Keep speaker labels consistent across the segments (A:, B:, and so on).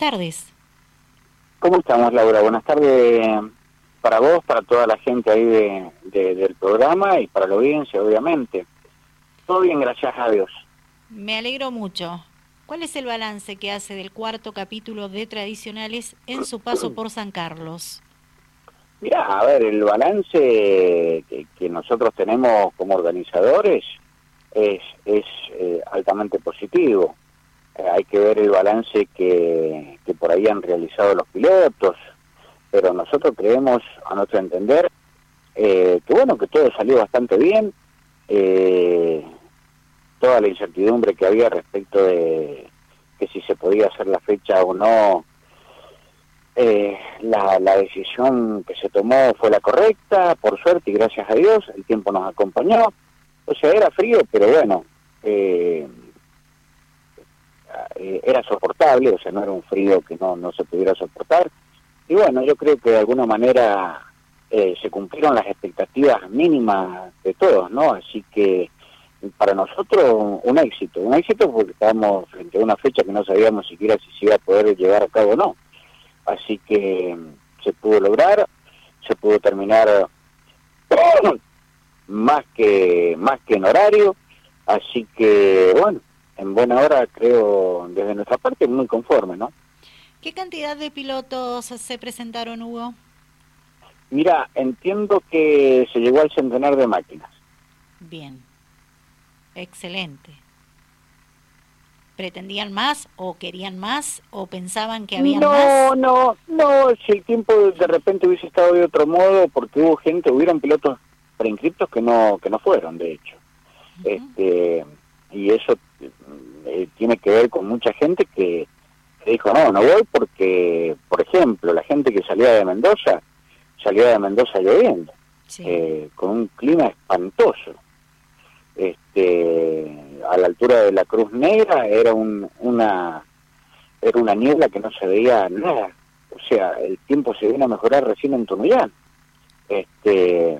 A: tardes.
B: ¿Cómo estamos, Laura? Buenas tardes para vos, para toda la gente ahí de, del programa y para la audiencia, obviamente. Todo bien, gracias a Dios.
A: Me alegro mucho. ¿Cuál es el balance que hace del cuarto capítulo de Tradicionales en su paso por San Carlos?
B: Mira, a ver, el balance que, nosotros tenemos como organizadores es, es eh, altamente positivo. Eh, hay que ver el balance que, que por ahí han realizado los pilotos, pero nosotros creemos, a nuestro entender, eh, que bueno, que todo salió bastante bien. Eh, toda la incertidumbre que había respecto de que si se podía hacer la fecha o no, eh, la, la, decisión que se tomó fue la correcta, por suerte y gracias a Dios, el tiempo nos acompañó. O sea, era frío, pero bueno, eh, eh, era soportable, o sea, no era un frío que no, no se pudiera soportar. Y bueno, yo creo que de alguna manera se cumplieron las expectativas mínimas de todos, ¿no? Así que para nosotros un éxito, un éxito porque estábamos frente a una fecha que no sabíamos siquiera si se iba a poder llevar a cabo o no. Así que se pudo lograr, se pudo terminar más que más que en horario, así que bueno, en buena hora creo desde nuestra parte muy conforme, ¿no?
A: ¿Qué cantidad de pilotos se presentaron, Hugo?
B: Mira, entiendo que se llegó al centenar de máquinas.
A: Bien. Excelente. ¿Pretendían más o querían más o pensaban que había
B: más? No, no, no, si el tiempo de repente hubiese estado de otro modo, porque hubo gente, hubieron pilotos preinscriptos que no que no fueron, de hecho. este Y eso eh, tiene que ver con mucha gente que, dijo, no, no voy porque, por ejemplo, la gente que salía de Mendoza, salía de Mendoza lloviendo, eh, con un clima espantoso este, a la altura de la Cruz Negra era un, una era una niebla que no se veía nada. O sea, el tiempo se viene a mejorar recién en Tunuyán. Este,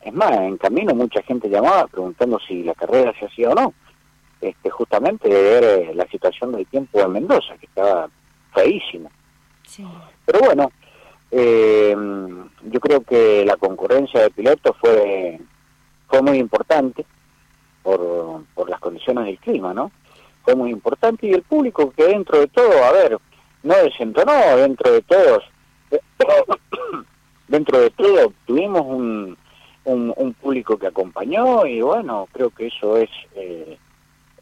B: es más, en camino mucha gente llamaba preguntando si la carrera se hacía o no. Este, justamente de ver eh, la situación del tiempo en Mendoza, que estaba feísima. Pero bueno, eh, yo creo que la concurrencia de pilotos fue, fue muy importante por, por las condiciones del clima, ¿no? Fue muy importante y el público que dentro de todo, a ver, no desentonó dentro de todos, dentro de todo tuvimos un, un, público que acompañó y bueno, creo que eso es, eh,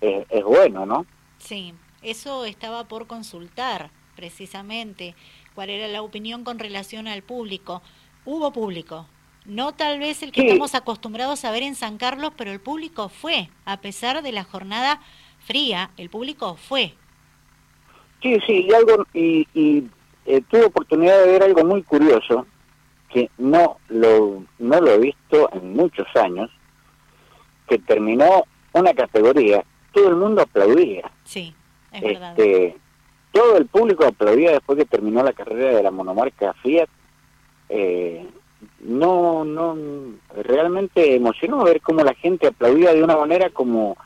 B: es, es bueno, ¿no?
A: Sí, eso estaba por consultar precisamente, cuál era la opinión con relación al público. Hubo público, no tal vez el que estamos acostumbrados a ver en San Carlos, pero el público fue, a pesar de la jornada fría, el público fue.
B: Sí, sí, y algo y, eh, tuve oportunidad de ver algo muy curioso que no lo no lo he visto en muchos años, que terminó una categoría, todo el mundo aplaudía.
A: Sí, es verdad.
B: Este, todo el público aplaudía después que terminó la carrera de la monomarca Fiat. Eh, no, no, realmente emocionó ver cómo la gente aplaudía de una manera como,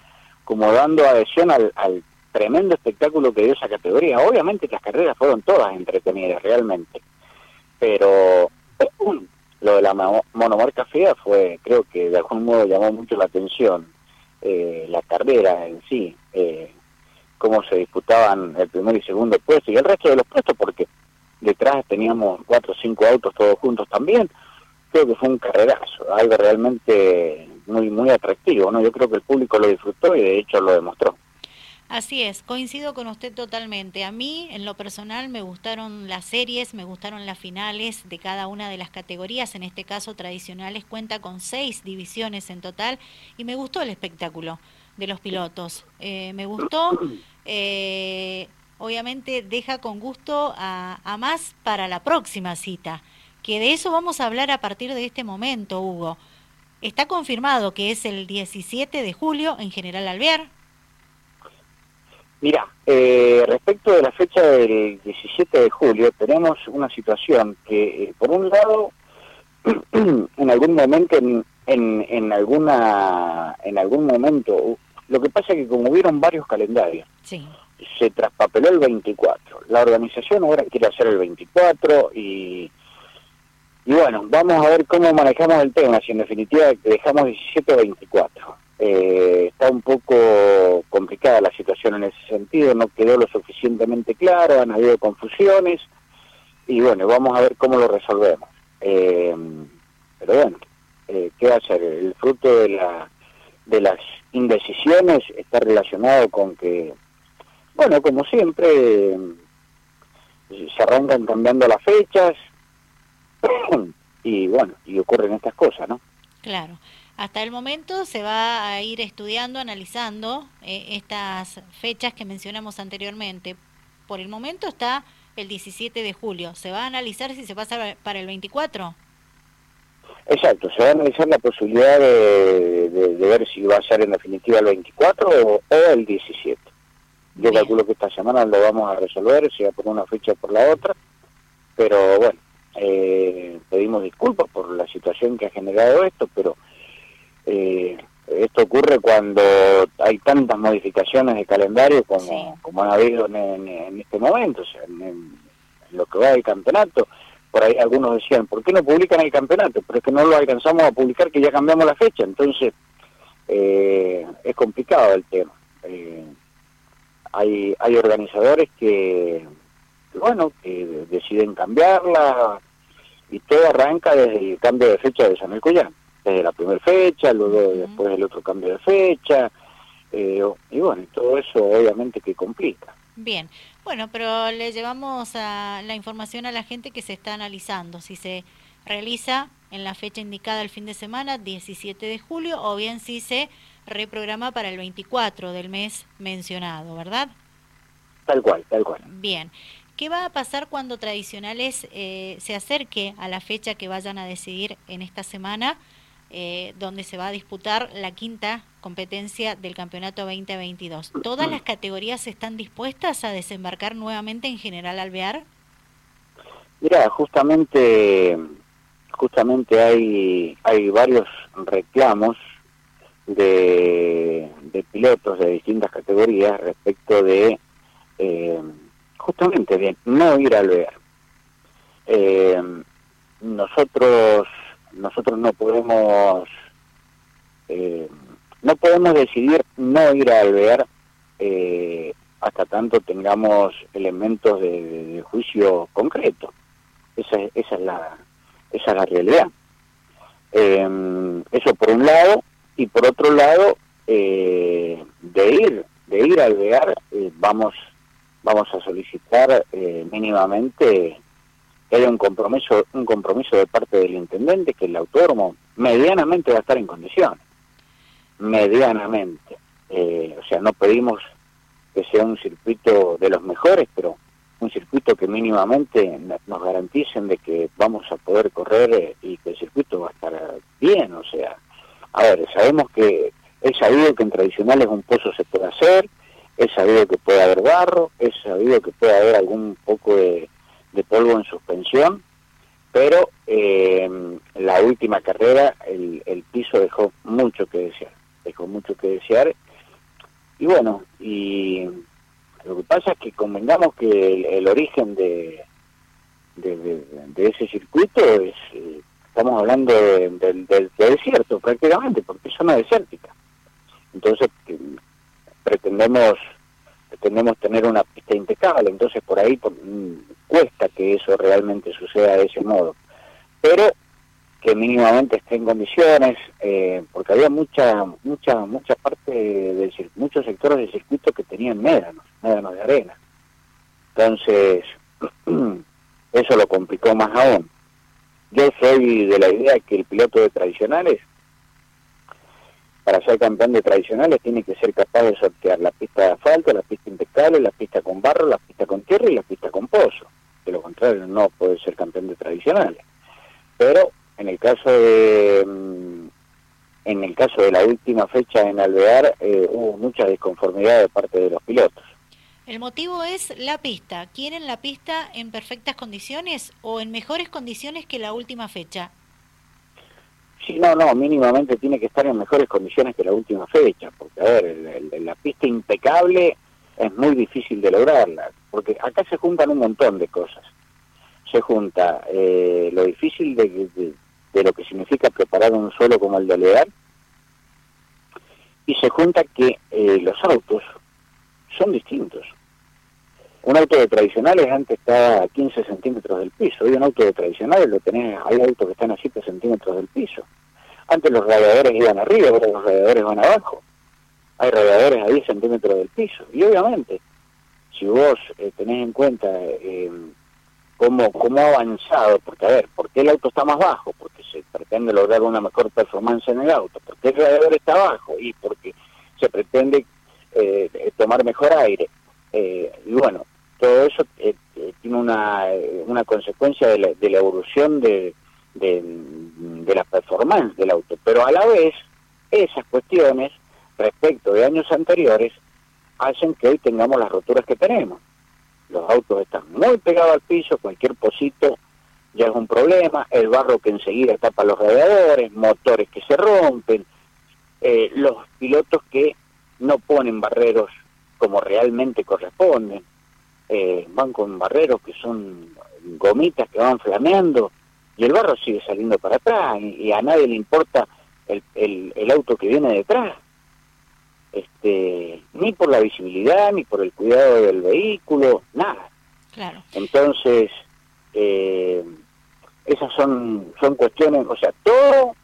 B: como dando adhesión al, al tremendo espectáculo que dio esa categoría. Obviamente las carreras fueron todas entretenidas, realmente, pero lo de la monomarca fea fue, creo que de algún modo llamó mucho la atención, eh, la carrera en sí, eh, cómo se disputaban el primer y segundo puesto y el resto de los puestos, porque detrás teníamos cuatro o cinco autos todos juntos también, creo que fue un carrerazo, algo realmente muy muy atractivo, ¿no? Yo creo que el público lo disfrutó y de hecho lo demostró.
A: Así es, coincido con usted totalmente. A mí, en lo personal, me gustaron las series, me gustaron las finales de cada una de las categorías. En este caso, tradicionales cuenta con seis divisiones en total y me gustó el espectáculo de los pilotos. Eh, me gustó, eh, obviamente deja con gusto a, a más para la próxima cita que de eso vamos a hablar a partir de este momento, Hugo. Está confirmado que es el 17 de julio en General Alvear.
B: Mira, eh, respecto de la fecha del 17 de julio, tenemos una situación que, eh, por un lado, en algún momento, en, en, alguna, en algún momento, lo que pasa es que como hubieron varios calendarios, se traspapeló el 24. La organización ahora quiere hacer el 24 y, y bueno, vamos a ver cómo manejamos el tema, si en definitiva dejamos 17 o 24. Eh, está un poco complicada la situación en ese sentido, no quedó lo suficientemente claro, han habido confusiones y bueno, vamos a ver cómo lo resolvemos. Eh, pero bueno, eh, ¿qué va a ser? El fruto de, la, de las indecisiones está relacionado con que, bueno, como siempre, se arrancan cambiando las fechas y bueno, y ocurren estas cosas, ¿no?
A: Claro. Hasta el momento se va a ir estudiando, analizando eh, estas fechas que mencionamos anteriormente. Por el momento está el 17 de julio. ¿Se va a analizar si se pasa para el 24?
B: Exacto, se va a analizar la posibilidad de, ver si va a ser en definitiva el 24 o, el 17. Yo calculo que esta semana lo vamos a resolver, sea por una fecha o por la otra, pero bueno, eh, pedimos disculpas por la situación que ha generado esto, pero eh, esto ocurre cuando hay tantas modificaciones de calendario como, como ha habido en, este momento, o sea, en, lo que va del campeonato. Por ahí algunos decían, ¿por qué no publican el campeonato? Pero es que no lo alcanzamos a publicar, que ya cambiamos la fecha, entonces eh, es complicado el tema. Eh, hay, hay organizadores que, bueno, que deciden cambiarla y todo arranca desde el cambio de fecha de San Elcoyán desde la primera fecha, luego después el otro cambio de fecha, eh, y bueno, todo eso obviamente que complica.
A: Bien, bueno, pero le llevamos a la información a la gente que se está analizando, si se realiza en la fecha indicada el fin de semana, 17 de julio, o bien si se reprograma para el 24 del mes mencionado, ¿verdad?
B: Tal cual, tal cual.
A: Bien. ¿Qué va a pasar cuando Tradicionales eh, se acerque a la fecha que vayan a decidir en esta semana? Eh, donde se va a disputar la quinta competencia del campeonato 2022. ¿Todas las categorías están dispuestas a desembarcar nuevamente en General Alvear?
B: Mira, justamente, justamente hay, hay varios reclamos de, pilotos de distintas categorías respecto de eh, justamente de no ir a Alvear. Eh, nosotros nosotros no podemos eh, no podemos decidir no ir a alvear eh, hasta tanto tengamos elementos de, juicio concreto. Esa, esa es la esa es la realidad. Eh, eso por un lado y por otro lado de ir de ir a alvear vamos vamos a solicitar mínimamente hay un compromiso, un compromiso de parte del intendente que el autódromo medianamente va a estar en condiciones. Medianamente. Eh, o sea, no pedimos que sea un circuito de los mejores, pero un circuito que mínimamente nos garanticen de que vamos a poder correr eh, y que el circuito va a estar bien. O sea, a ver, sabemos que es sabido que en tradicionales un pozo se puede hacer, es sabido que puede haber barro, es sabido que puede haber algún poco de de polvo en pero eh, la última carrera el, piso dejó mucho que desear, dejó mucho que desear. Y bueno, y lo que pasa es que convengamos que el, origen de, de, ese circuito es, eh, estamos hablando del desierto prácticamente, porque es zona desértica. Entonces, pretendemos pretendemos tener una pista impecable, entonces por ahí mm, cuesta que eso realmente suceda de ese modo. Pero que mínimamente esté en condiciones, eh, porque había mucha, mucha, mucha parte de muchos sectores del circuito que tenían médanos, médanos de arena. Entonces, eso lo complicó más aún. Yo soy de la idea que el piloto de tradicionales para ser campeón de tradicionales tiene que ser capaz de sortear la pista de asfalto, la pista impecable, la pista con barro, la pista con tierra y la pista con pozo. De lo contrario no puede ser campeón de tradicionales. Pero en el caso de mm, en el caso de la última fecha en Alvear eh, hubo mucha disconformidad de parte de los pilotos.
A: El motivo es la pista. ¿Quieren la pista en perfectas condiciones o en mejores condiciones que la última fecha?
B: Sí, no, no, mínimamente tiene que estar en mejores condiciones que la última fecha, porque a ver, la pista impecable es muy difícil de lograrla, porque acá se juntan un montón de cosas. Se junta eh, lo difícil de, de, lo que significa preparar un suelo como el de Olear, y se junta que eh, los autos son distintos. Un auto de tradicionales antes estaba a 15 centímetros del piso, hoy un auto de tradicionales lo tenés, hay autos que están a 7 centímetros del piso. Antes los radiadores iban arriba, ahora los radiadores van abajo. Hay radiadores a 10 centímetros del piso. Y obviamente, si vos eh, tenés en cuenta eh, cómo, cómo ha avanzado, porque a ver, ¿por qué el auto está más bajo? Porque se pretende lograr una mejor performance en el auto. ¿Por qué el radiador está bajo? Y porque se pretende eh, tomar mejor aire. y bueno, todo eso tiene una, consecuencia de la, de la evolución de, de, la performance del auto, pero a la vez esas cuestiones respecto de años anteriores hacen que hoy tengamos las roturas que tenemos. Los autos están muy pegados al piso, cualquier pocito ya es un problema, el barro que enseguida tapa los radiadores, motores que se rompen, eh, los pilotos que no ponen barreros como realmente corresponden, eh, van con barreros que son gomitas que van flameando, y el barro sigue saliendo para atrás y, a nadie le importa el, el, auto que viene detrás. Este ni por la visibilidad ni por el cuidado del vehículo nada. Claro. entonces eh, esas son son cuestiones o sea todo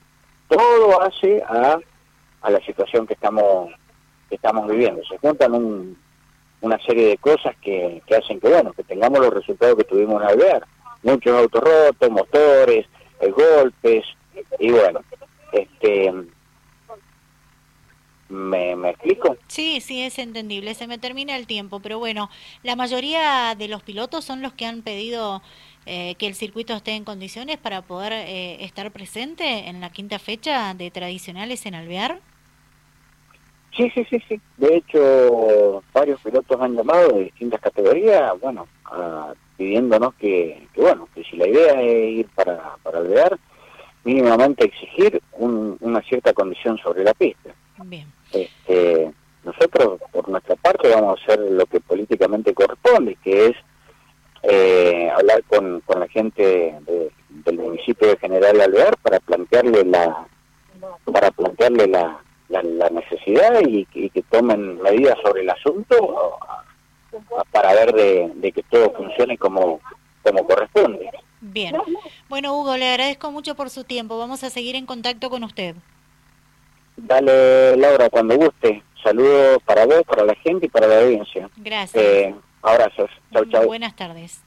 B: todo hace a, a la situación que estamos que estamos viviendo. Se juntan un, una serie de cosas que, que hacen que bueno que tengamos los resultados que tuvimos en Alvear muchos autos rotos, motores, eh, golpes, y bueno, este... ¿Me, ¿Me explico?
A: Sí, sí, es entendible. Se me termina el tiempo, pero bueno, la mayoría de los pilotos son los que han pedido eh, que el circuito esté en condiciones para poder eh, estar presente en la quinta fecha de tradicionales en Alvear.
B: Sí, sí, sí, sí. De hecho, varios pilotos han llamado de distintas categorías, bueno, pidiéndonos que, bueno, que si la idea es ir para, para alvear, mínimamente exigir una cierta condición sobre la pista. Bien. Este, nosotros, por nuestra parte, vamos a hacer lo que políticamente corresponde, que es eh, hablar con, con la gente del municipio de General Alvear para plantearle la para plantearle la, la, necesidad y, que tomen medidas sobre el asunto para ver de, que todo funcione como, como corresponde.
A: Bien. Bueno, Hugo, le agradezco mucho por su tiempo. Vamos a seguir en contacto con usted.
B: Dale, Laura, cuando guste. Saludos para vos, para la gente y para la audiencia.
A: Gracias.
B: Eh, abrazos. Chau, chau.
A: Buenas tardes.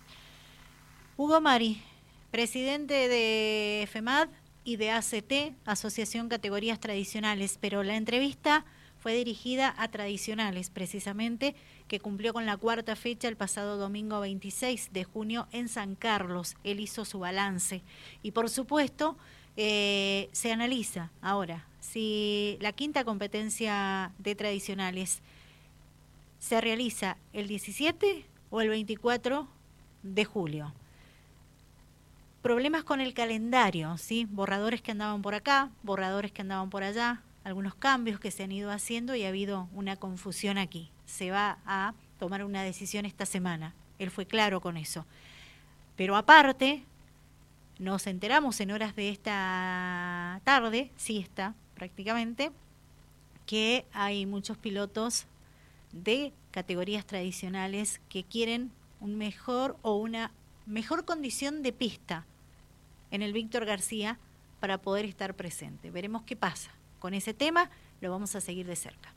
A: Hugo Mari, presidente de FEMAD y de ACT, Asociación Categorías Tradicionales, pero la entrevista fue dirigida a Tradicionales, precisamente, que cumplió con la cuarta fecha el pasado domingo 26 de junio en San Carlos. Él hizo su balance. Y por supuesto, eh, se analiza ahora si la quinta competencia de Tradicionales se realiza el 17 o el 24 de julio problemas con el calendario, ¿sí? Borradores que andaban por acá, borradores que andaban por allá, algunos cambios que se han ido haciendo y ha habido una confusión aquí. Se va a tomar una decisión esta semana. Él fue claro con eso. Pero aparte, nos enteramos en horas de esta tarde, siesta prácticamente, que hay muchos pilotos de categorías tradicionales que quieren un mejor o una mejor condición de pista en el Víctor García para poder estar presente. Veremos qué pasa con ese tema, lo vamos a seguir de cerca.